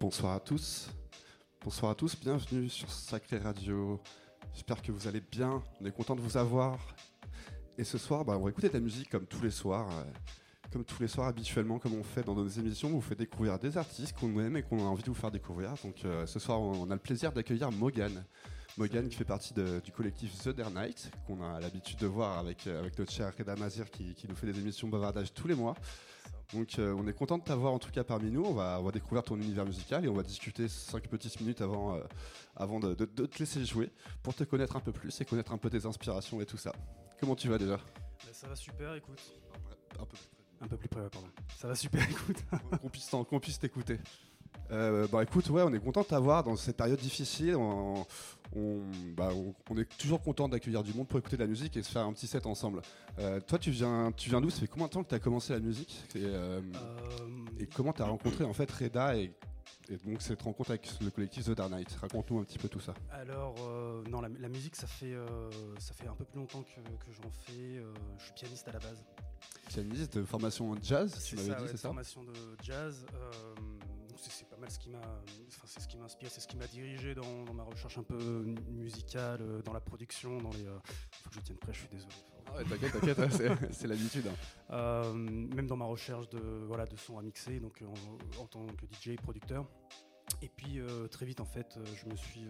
Bonsoir à tous. Bonsoir à tous, bienvenue sur Sacré Radio. J'espère que vous allez bien. On est content de vous avoir. Et ce soir, bah, on va écouter de la musique comme tous les soirs. euh, comme tous les soirs habituellement, comme on fait dans nos émissions, on vous fait découvrir des artistes qu'on aime et qu'on a envie de vous faire découvrir. Donc euh, ce soir, on a le plaisir d'accueillir Morgan. Morgan qui fait partie du collectif The Dare Night, qu'on a l'habitude de voir avec, euh, avec notre cher Reda Mazir qui, qui nous fait des émissions bavardage tous les mois. Donc euh, on est content de t'avoir en tout cas parmi nous. On va, on va découvrir ton univers musical et on va discuter 5 petites minutes avant, euh, avant de, de- de te laisser jouer pour te connaître un peu plus et connaître un peu tes inspirations et tout ça. Comment tu vas déjà? Bah, ça va super, écoute. Un peu Un peu plus près, pardon. Ça va super, écoute. qu'on puisse t'écouter. Euh, bah écoute, ouais, on est content de t'avoir dans cette période difficile. On, on, bah, on- on est toujours content d'accueillir du monde pour écouter de la musique et se faire un petit set ensemble. Euh, toi, tu viens, tu viens d'où? Ça fait combien de temps que tu as commencé la musique? Et, euh, Euh, et comment tu as rencontré en fait Reda et, et donc cette rencontre avec le collectif The Dark Knight? Raconte-nous un petit peu tout ça. alors, non, la, la musique, ça fait, ça fait un peu plus longtemps que, que j'en fais. je suis pianiste à la base. Pianiste de formation jazz, tu m'avais dit, ouais, c'est ça? formation de jazz. euh, c'est pas mal ce qui m'a, enfin, c'est ce qui m'inspire, c'est ce qui m'a dirigé dans, dans ma recherche un peu musicale, euh, dans la production, dans les. euh, faut que je tienne prêt, je suis désolé. Ah ouais, T'inquiète, t'inquiète, hein, c'est- c'est l'habitude. hein. Euh, même dans ma recherche de, voilà, de sons à mixer, donc en, en tant que DJ producteur. Et puis euh, très vite en fait, je me suis,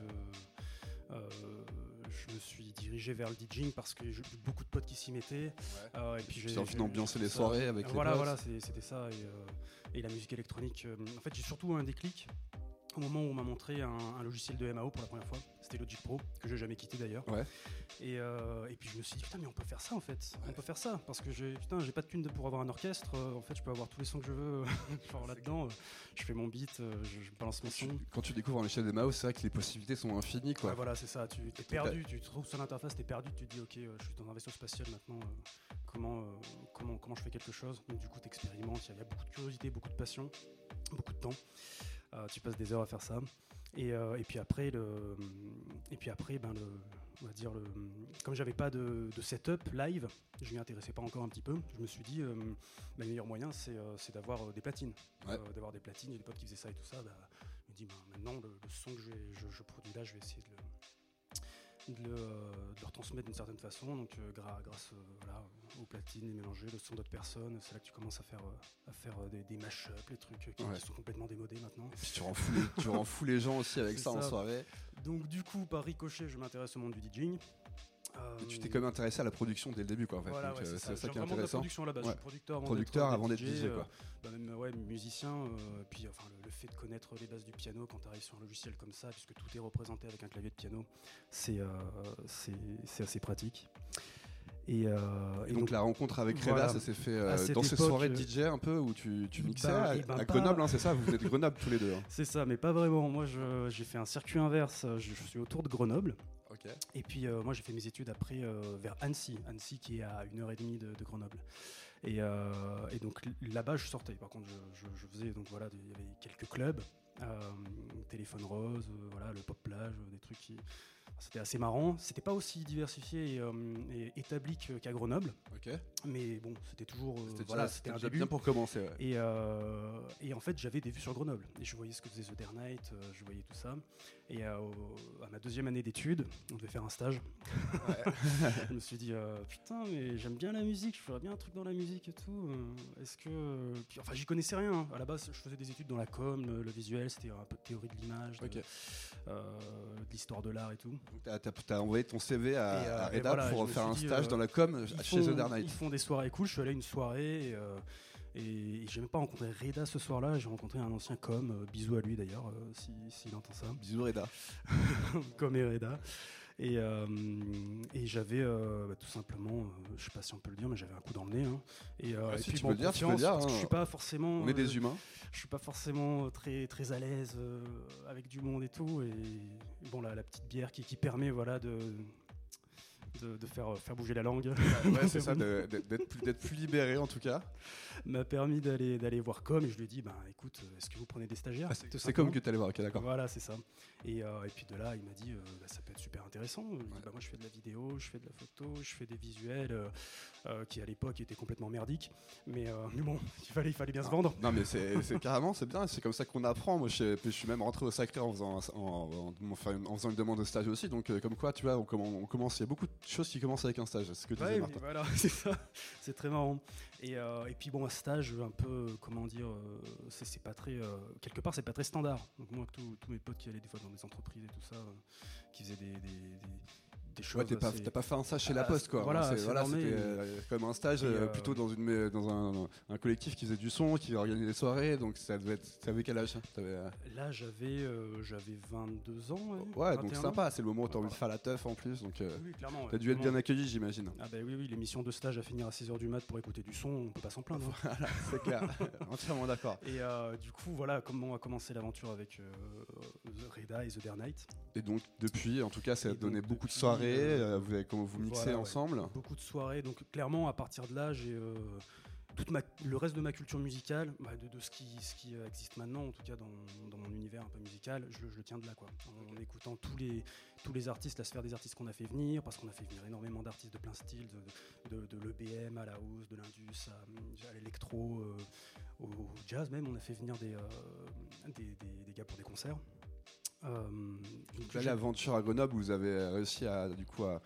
je me suis dirigé vers le DJing parce que j'ai eu beaucoup de potes qui s'y mettaient. Euh, et puis j'ai envie d'ambiancer les soirées avec les Voilà, potes. voilà, c'est- c'était ça. Et, euh, et la musique électronique. euh, en fait, j'ai surtout un déclic moment où on m'a montré un, un logiciel de MAO pour la première fois. C'était Logic Pro que j'ai jamais quitté d'ailleurs. Ouais. Et, euh, et puis je me suis dit putain mais on peut faire ça en fait. Ouais. On peut faire ça parce que j'ai putain j'ai pas de thune de- pour avoir un orchestre. euh, en fait je peux avoir tous les sons que je veux. genre là-dedans, euh, je fais mon beat, euh, je, je balance mon son. Tu- Quand tu découvres l'échelle des mouse, c'est vrai que les possibilités sont infinies. Quoi. Ouais, voilà, c'est ça. Tu es perdu, tu te trouves sur l'interface, tu es perdu, tu te dis, ok, euh, je suis dans un vaisseau spatial maintenant, euh, comment, euh, comment, comment je fais quelque chose? Donc, du coup, tu expérimentes, il y, a beaucoup de curiosité, beaucoup de passion, beaucoup de temps. Euh, tu passes des heures à faire ça. Et, euh, et puis après, le, et puis après ben le, on va dire, le, comme j'avais pas de, de setup live, je m'y intéressais pas encore un petit peu, je me suis dit, euh, bah, le meilleur moyen, c'est euh, d'avoir euh, des platines. Ouais. D'avoir des platines, il y a des potes qui faisaient ça et tout ça. Bah, je me dis, bah, maintenant, le, le son que je, je produis là, je vais essayer de le, de le, euh, de le retransmettre d'une certaine façon. Donc, euh, grâce euh, voilà, aux platines, les mélanger, le son d'autres personnes, c'est là que tu commences à faire, à faire des, des mash-up, les trucs qui, Ouais. qui sont complètement démodés maintenant. Et puis tu rends fou les, tu rends fou les gens aussi avec C'est ça, en ça. soirée. Donc, du coup, par ricochet, je m'intéresse au monde du DJing. Euh, Et tu t'es quand même intéressé à la production dès le début, quoi, en fait. Voilà, Donc, ouais, euh, c'est ça. qui est intéressant. production à la base. Ouais. Je suis producteur avant Producteur d'être DJ, DJ, euh, quoi. bah, même ouais, musicien. euh, puis enfin, le, le fait de connaître les bases du piano quand tu arrives sur un logiciel comme ça, puisque tout est représenté avec un clavier de piano, c'est euh, c'est assez pratique. Et, euh, Et donc, la rencontre avec Reda, voilà. ça s'est fait euh, dans ces soirées de DJ un peu où tu, tu mixais bah, à, eh ben, à Grenoble, hein, c'est ça? Vous êtes de Grenoble tous les deux. hein. C'est ça, mais pas vraiment. Moi, j'ai fait un circuit inverse. Je, je suis autour de Grenoble. Et puis euh, moi j'ai fait mes études après euh, vers Annecy, Annecy qui est à une heure et demie de, de Grenoble. Et, euh, et donc là-bas je sortais. Par contre je, je- je faisais donc voilà, il y avait quelques clubs, téléphone rose, voilà le pop plage, des trucs qui c'était assez marrant. C'était pas aussi diversifié et, et établi qu'à Grenoble, mais bon c'était toujours C'était voilà c'était un déjà début. bien pour commencer. ouais. Et, et en fait, j'avais des vues sur Grenoble. Et je voyais ce que faisait The Dare Night, je voyais tout ça. Et euh, à ma deuxième année d'études, on devait faire un stage. je me suis dit, euh, putain, mais j'aime bien la musique, je ferais bien un truc dans la musique et tout. euh, Est-ce que. Puis, enfin, j'y connaissais rien. hein. À la base, je faisais des études dans la com, le, le visuel, c'était un peu de théorie de l'image, de, euh, l'histoire de l'art et tout. Donc, t'as- t'as envoyé ton CV à, Et, à et Reda voilà, pour faire un stage dans la com chez font, The Dark Knight. ils font des soirées cool. Je suis allé à une soirée et, et j'ai même pas rencontré Reda ce soir-là. J'ai rencontré un ancien com. euh, bisous à lui d'ailleurs, euh, si- s'il entend ça. Bisous Reda. comme et Reda. Et, euh, et j'avais euh, bah, tout simplement, euh, je sais pas si on peut le dire, mais j'avais un coup dans le nez. hein. Et, et si, puis tu bon, peux dire, tu peux le confiance, dire, parce que hein. je suis pas forcément. On est des humains. je suis pas forcément très très à l'aise avec du monde et tout et bon la, la petite bière qui, qui permet voilà de de, faire, faire bouger la langue. Ouais, c'est ça, d'être plus, plus, libéré en tout cas. M'a permis d'aller, d'aller voir Com et je lui ai dit bah, écoute, est-ce que vous prenez des stagiaires? Ah, C'est comme que tu allais voir, ok, d'accord. Voilà, c'est ça. Et, euh, et, puis de là, il m'a dit bah, ça peut être super intéressant. bah, moi, je fais de la vidéo, je fais de la photo, je fais des visuels euh, qui à l'époque étaient complètement merdiques. Mais, mais bon, il fallait, il fallait bien se vendre. Non, mais c'est, carrément, c'est bien, c'est comme ça qu'on apprend. Moi, je, je, suis même rentré au Sacré en faisant, en, en, faisant une demande de stage aussi. Donc, comme quoi, tu vois, on, on commence, il y a beaucoup de choses qui commencent avec un stage. Ce que tu ouais, voilà, c'est ça. C'est très marrant. Et, euh, et, puis bon, un stage un peu, comment dire, euh, c'est pas très, euh, quelque part, c'est pas très standard. Donc moi, tous mes potes qui allaient des fois dans des entreprises et tout ça, qui faisaient des, des Ouais, t'as pas, fait un stage chez La Poste, quoi. Voilà, c'était euh, comme un stage euh, plutôt dans, une, dans un, un, collectif qui faisait du son, qui organisait des soirées. Donc ça devait être. T'avais quel âge euh Là, j'avais j'avais 22 ans. Ouais, donc sympa. C'est le moment où t'as envie de faire la teuf en plus. Donc oui. T'as dû être bien accueilli, j'imagine. Ah bah oui, oui, l'émission de stage à finir à 6h du mat pour écouter du son, on peut pas s'en plaindre. Hein. voilà, c'est clair. Entièrement d'accord. Et du coup, voilà comment a commencé l'aventure avec Reda et The Dare Night. Et donc, depuis, en tout cas, ça a donné beaucoup de soirées. Vous avez comment vous mixez ensemble Beaucoup de soirées. Donc clairement, à partir de là, j'ai euh, toute le reste de ma culture musicale, bah, de, ce, qui, ce qui euh, existe maintenant, en tout cas dans, mon univers un peu musical, je, le tiens de là. Quoi. En, écoutant tous les, tous les artistes, la sphère des artistes qu'on a fait venir, parce qu'on a fait venir énormément d'artistes de plein styles, de, de, l'EBM à la hausse, de l'indus à, l'électro, euh, au, jazz même. On a fait venir des, des, des gars pour des concerts. Euh, l'aventure à Grenoble, vous avez réussi à, du coup, à,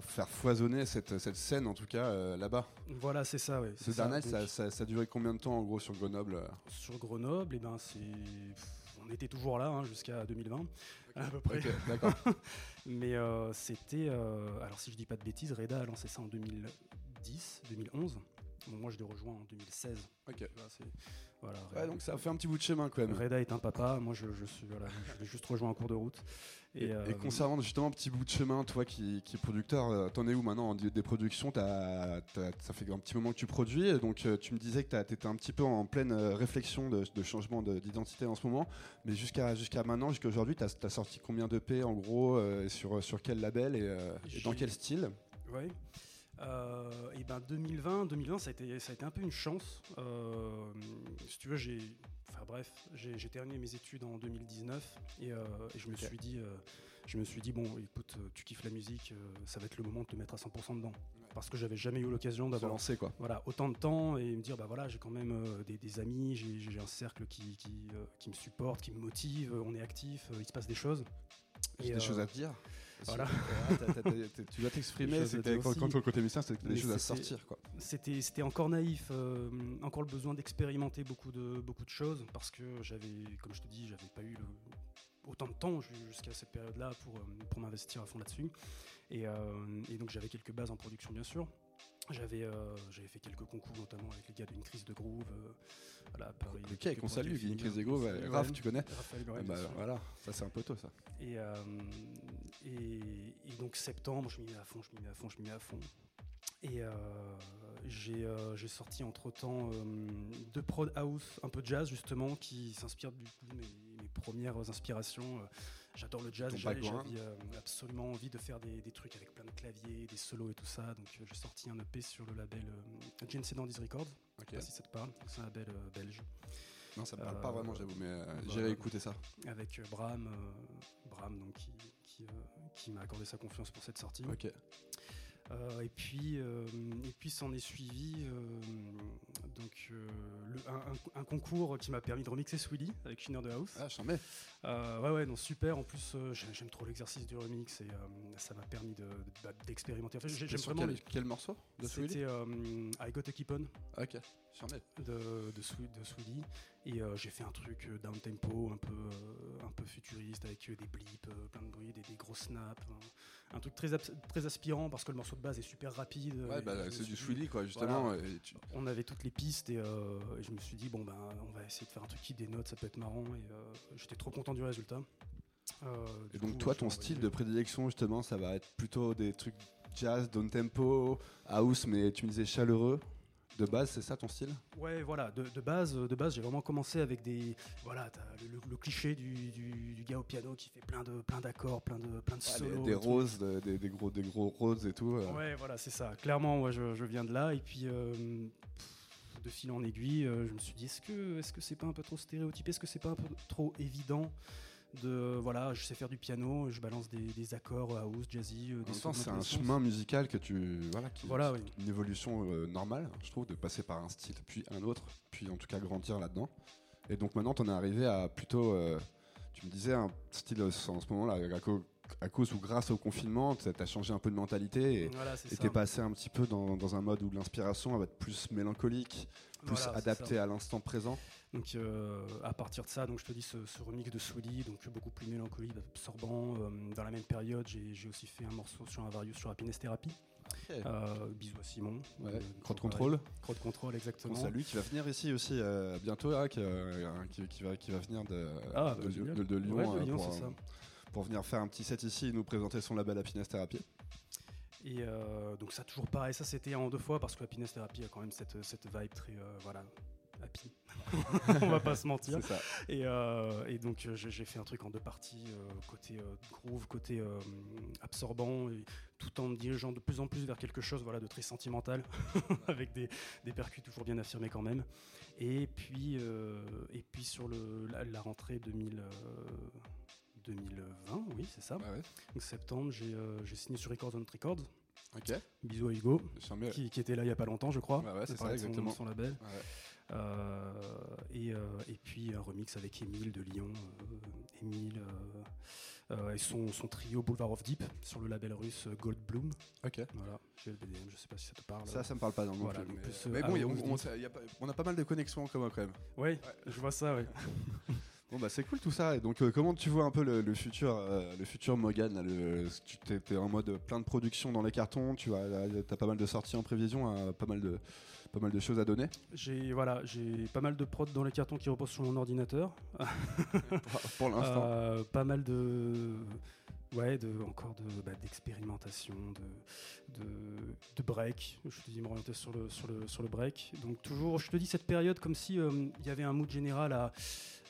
faire foisonner cette, cette, scène, en tout cas, euh, là-bas. Voilà, c'est ça, oui. Ce dernier, ça, ça, ça, a duré combien de temps, en gros, sur Grenoble Sur Grenoble, et eh ben, c'est... on était toujours là hein, jusqu'à 2020, à peu près. d'accord. Mais euh, c'était... alors, si je dis pas de bêtises, Reda a lancé ça en 2010, 2011. Moi, je l'ai rejoint en 2016. Ok. Voilà, donc ça a fait un petit bout de chemin quand même. Reda est un papa, moi je, suis voilà, je vais juste rejoindre en cours de route. Et, euh, concernant justement un petit bout de chemin, toi qui, qui es producteur, euh, t'en es où maintenant des productions? As, Ça fait un petit moment que tu produis, donc euh, tu me disais que tu étais un petit peu en pleine réflexion de, changement d'identité en ce moment, mais jusqu'à jusqu'à maintenant, jusqu'à aujourd'hui, tu as, sorti combien de d'EP en gros, sur, sur quel label et, et dans quel style? Oui. Euh, et ben 2020, 2020 ça a, été, ça a été un peu une chance. Euh, si tu veux, j'ai, enfin bref, j'ai, terminé mes études en 2019 et, euh, et je me suis dit, je me suis dit bon, écoute, tu kiffes la musique, ça va être le moment de te mettre à 100% dedans. Parce que j'avais jamais eu l'occasion d'avoir lancé quoi. Voilà, autant de temps et me dire bah voilà, j'ai quand même des, amis, j'ai, un cercle qui, qui, qui, me supporte, qui me motive, on est actif, il se passe des choses. J'ai des choses à te dire. Voilà. tu dois t'exprimer. Quand, quand, côté musicien, c'était des choses à sortir. C'était encore naïf, euh, encore le besoin d'expérimenter beaucoup de, beaucoup de choses parce que j'avais, comme je te dis, j'avais pas eu autant de temps jusqu'à cette période-là pour, euh, pour m'investir à fond là-dessus. Et, euh, et, donc j'avais quelques bases en production, bien sûr. J'avais j'avais fait quelques concours, notamment avec les gars d'une crise de groove. Voilà, Paris. Ok, qu'on salue, une crise de groove. Raph, tu connais bah, Voilà, ça c'est un peu tôt ça. Et, et, donc septembre, je m'y mets à fond, je m'y mets à fond, je m'y mets à fond. Et euh, euh, j'ai sorti entre temps euh, deux prod house, un peu jazz justement, qui s'inspirent du coup de mes, premières inspirations. J'adore le jazz, j'avais absolument envie de faire des, trucs avec plein de claviers, des solos et tout ça. Donc j'ai sorti un EP sur le label GNC Dandies Records. Je sais pas si ça te parle, c'est un label belge. Non, ça me parle pas vraiment, j'avoue, mais j'irai écouter ça. Avec Bram, Bram donc, qui, qui m'a accordé sa confiance pour cette sortie. Ok. Euh, et puis, euh, et puis s'en est suivi euh, donc le, un, concours qui m'a permis de remixer Swilly avec Shiner de House. Ah, j'en mets. ouais, ouais, non, super. En plus, j'aime trop l'exercice du remix et ça m'a permis d'expérimenter. De, j'aime vraiment quel, quel, morceau de Swilly? C'était I Got a Keep On. Ok, De, de. Et j'ai fait un truc down tempo, un peu, un peu futuriste avec des blips, plein de bruit, des, des gros snaps. un truc très, très aspirant parce que le morceau de base est super rapide. Ouais, bah, c'est du Swilly, quoi, justement. On avait toutes les pistes euh, et, je me suis dit, bon, ben, on va essayer de faire un truc qui dénote, ça peut être marrant. Et euh, j'étais trop content du résultat. Euh, et donc, toi, ton style de prédilection, justement, ça va être plutôt des trucs jazz, down tempo, house, mais tu me disais chaleureux. De base, c'est ça ton style? Ouais, voilà, de, de base, de base, j'ai vraiment commencé avec des, voilà, t'as le, le- le cliché du, du, du gars au piano qui fait plein de, plein d'accords, plein de, plein de Ah, solos. des, roses, de- des, des gros, des gros roses et tout. euh. Ouais, voilà, c'est ça. Clairement, moi, je, je viens de là. Et puis, euh, de fil en aiguille, euh, je me suis dit, est-ce que est-ce que c'est pas un peu trop stéréotypé? Est-ce que c'est pas un peu trop évident? De, voilà, je sais faire du piano, je balance des, des accords house, jazzy, euh, des sons c'est un chemin musical que tu. Voilà, qui, Voilà, oui. une évolution euh, normale, je trouve, de passer par un style puis un autre, puis en tout cas grandir là-dedans. Et donc maintenant, t'en es arrivé à plutôt. euh, tu me disais un style euh, en ce moment-là, à, cause ou grâce au confinement, t'as as changé un peu de mentalité et Voilà, t'es passé un petit peu dans, dans un mode où l'inspiration va être plus mélancolique, plus Voilà, adaptée à l'instant présent. Donc euh, à partir de ça, donc je te dis ce, ce remix de Swilly, donc beaucoup plus mélancolique, absorbant. Euh, dans la même période, j'ai aussi fait un morceau sur un Varius sur Happiness Therapy. Euh, bisous à Simon. Ouais, Euh, Crotte pareil. Contrôle. Crotte Contrôle, exactement. C'est lui qui va venir ici aussi euh, bientôt, hein, qui, euh, qui- qui va, qui va venir de, Ah, de, bah, Lyon- de- de Lyon, Ouais, de euh, Lyon, pour, c'est ça. pour venir faire un petit set ici et nous présenter son label Happiness Therapy. Et euh, donc ça toujours pareil, ça c'était en deux fois parce que Happiness Therapy a quand même cette, cette vibe très euh, voilà On va pas se mentir. Et, euh, et donc euh, j'ai fait un truc en deux parties, euh, côté euh, groove, côté absorbant, et tout en me dirigeant de plus en plus vers quelque chose voilà, de très sentimental, avec des, des percus toujours bien affirmés quand même. Et puis, et puis sur le, la, la rentrée 2000, euh, 2020, oui c'est ça, Ouais, ouais. donc septembre, j'ai signé sur Records on Records. Ok. Bisous à Hugo, qui, qui était là il y a pas longtemps, je crois. Ouais, c'est ça, son- exactement. Son, label. Ouais. Euh, et, euh, et puis un remix avec Émile de Lyon. euh, Émile euh, euh, et son, son trio Boulevard of Deep sur le label russe euh, Gold Bloom. Ok. Voilà, GLBDM, je sais pas si ça te parle. Ça, ça me parle pas non Voilà, plus. Mais, plus, euh, mais bon, on, a pas- on a pas mal de connexions en commun quand même. Ouais, je vois ça, ouais. Bon bah c'est cool tout ça. Et donc euh, comment tu vois un peu le, le futur, euh, le futur Mogan là, le, Tu t'es, t'es en mode plein de production dans les cartons. Tu as, as pas mal de sorties en prévision, hein, pas mal de, pas mal de choses à donner. J'ai voilà, j'ai pas mal de prods dans les cartons qui reposent sur mon ordinateur. pour, pour l'instant. Euh, pas mal de ouais de encore de bah, d'expérimentation de, de de break. Je te dis m'orienter sur le sur le sur le break. Donc toujours je te dis cette période comme si euh, il y avait un mood général à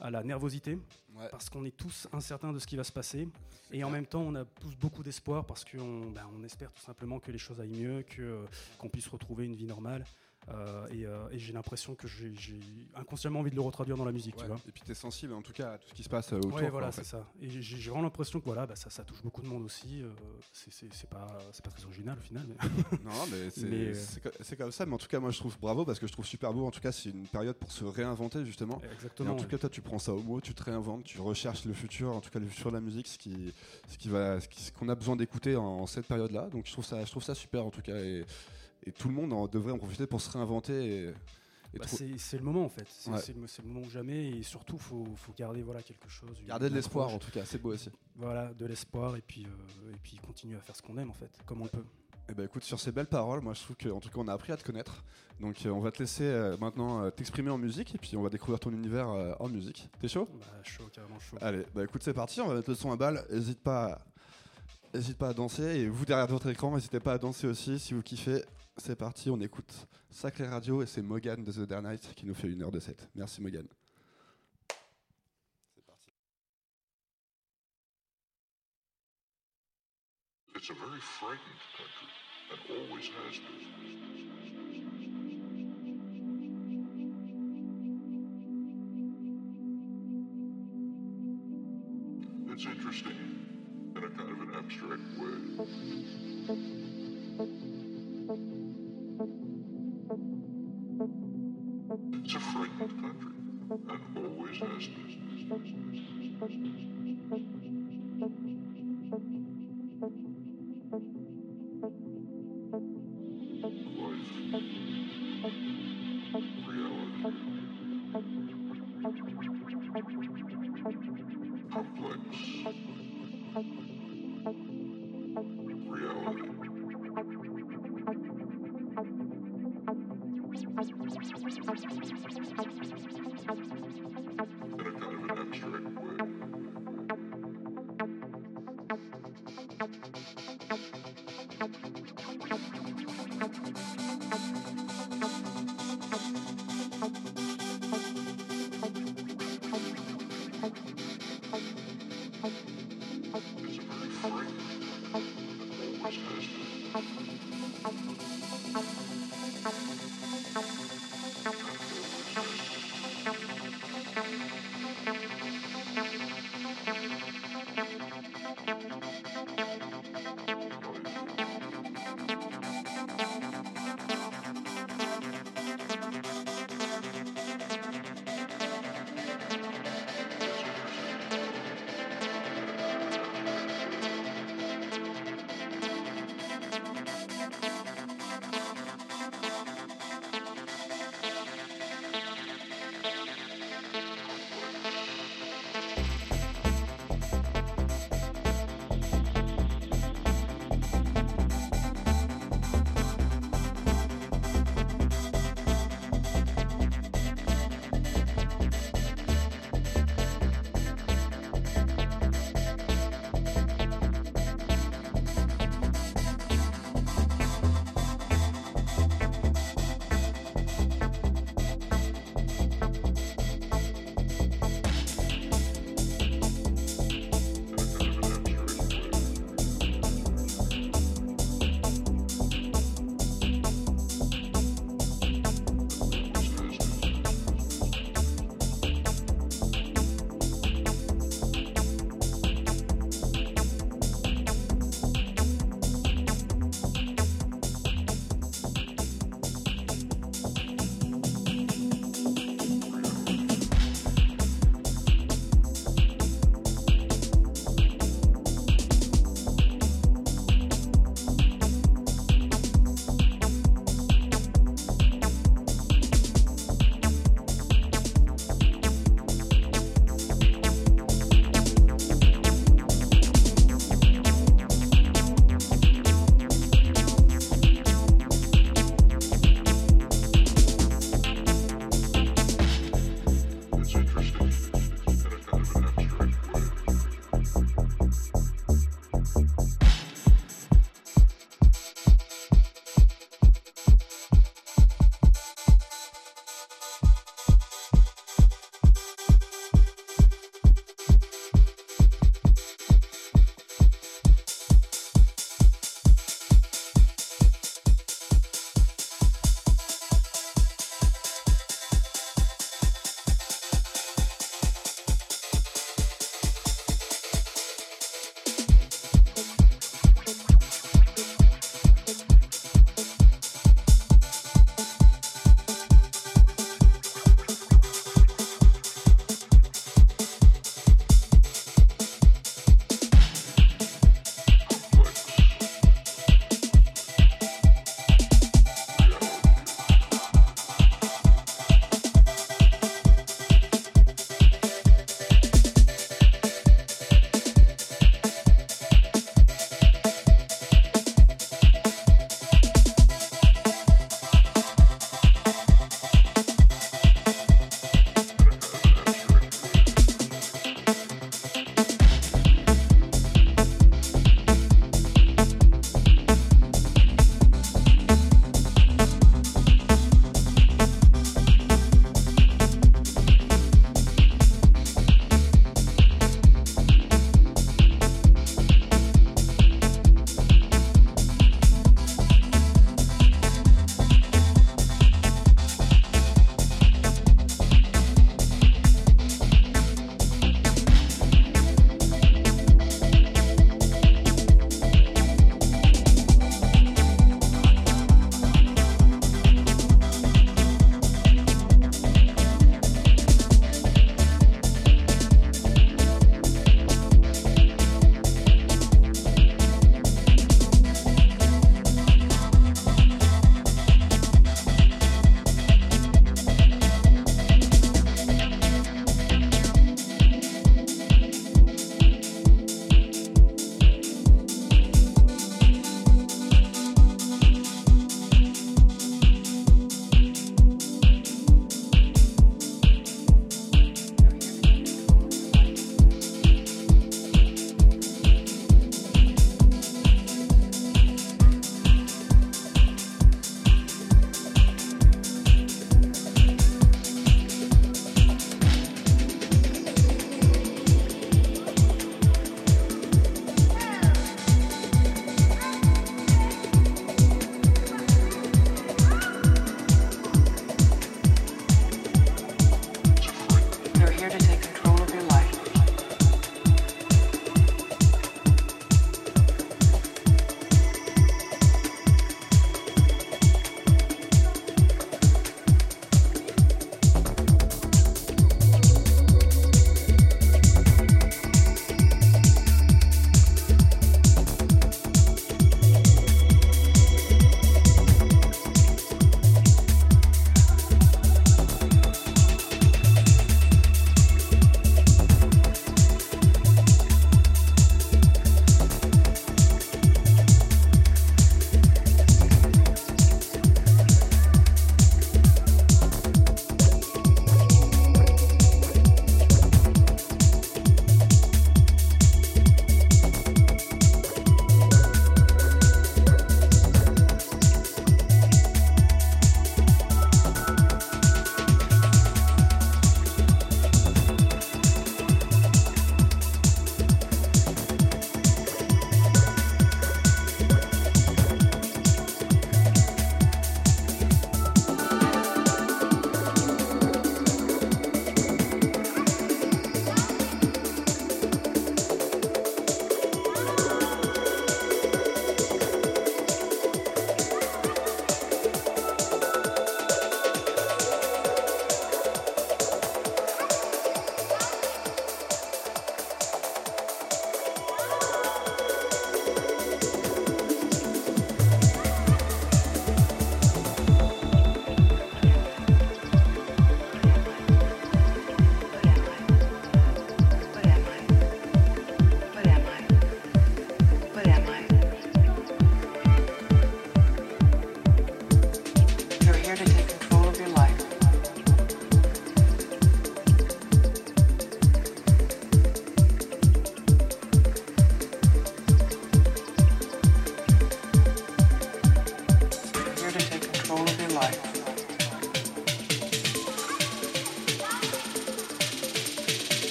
à la nervosité. Ouais. parce qu'on est tous incertains de ce qui va se passer. C'est et en même temps on a tous beaucoup d'espoir parce qu'on bah, on espère tout simplement que les choses aillent mieux que euh, qu'on puisse retrouver une vie normale. Euh, et, euh, et j'ai l'impression que j'ai inconsciemment envie de le retraduire dans la musique Ouais. tu vois Et puis t'es sensible en tout cas à tout ce qui se passe euh, autour. Ouais, quoi, voilà, c'est ça. Et j'ai vraiment l'impression que voilà, bah, ça, ça touche beaucoup de monde aussi. euh, c'est- pas, c'est pas très original au final. mais- Non, mais c'est, euh, comme ça. Mais en tout cas, moi je trouve bravo parce que je trouve super beau. En tout cas, c'est une période pour se réinventer justement. Et Exactement. en tout cas, toi, tu prends ça au mot, tu te réinventes, tu recherches le futur, en tout cas le futur de la musique, ce qui, ce qui va, ce qu'on a besoin d'écouter en, en cette période-là. Donc, je trouve ça, je trouve ça super en tout cas, et, et tout le monde en devrait en profiter pour se réinventer. Et, Bah, c'est le moment en fait. C'est Ouais. le, moment ou jamais. Et surtout, faut, faut garder voilà quelque chose. garder de l'espoir en tout cas, c'est beau aussi. Voilà, de l'espoir et puis euh, et puis continuer à faire ce qu'on aime en fait, comme on peut. Et ben écoute, sur ces belles paroles, moi je trouve qu'en tout cas on a appris à te connaître. Donc euh, on va te laisser euh, maintenant euh, t'exprimer en musique et puis on va découvrir ton univers en musique. T'es chaud? Bah, chaud, carrément chaud. Allez, bah écoute, c'est parti, on va mettre le son à balle. N'hésite pas, à- hésite pas à danser. Et vous, derrière votre écran, n'hésitez pas à danser aussi si vous kiffez. C'est parti, on écoute Sacré Radio et c'est Mogan de The Dare Night qui nous fait une heure de set. Merci Mogan. C'est parti. It's a very frightened country, and always has been. It's interesting in a kind of an abstract way. It's a frightened country, and always has been.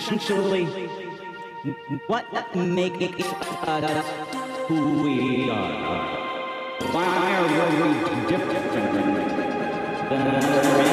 essentially what makes us uh, uh, who we are. Why are we different than the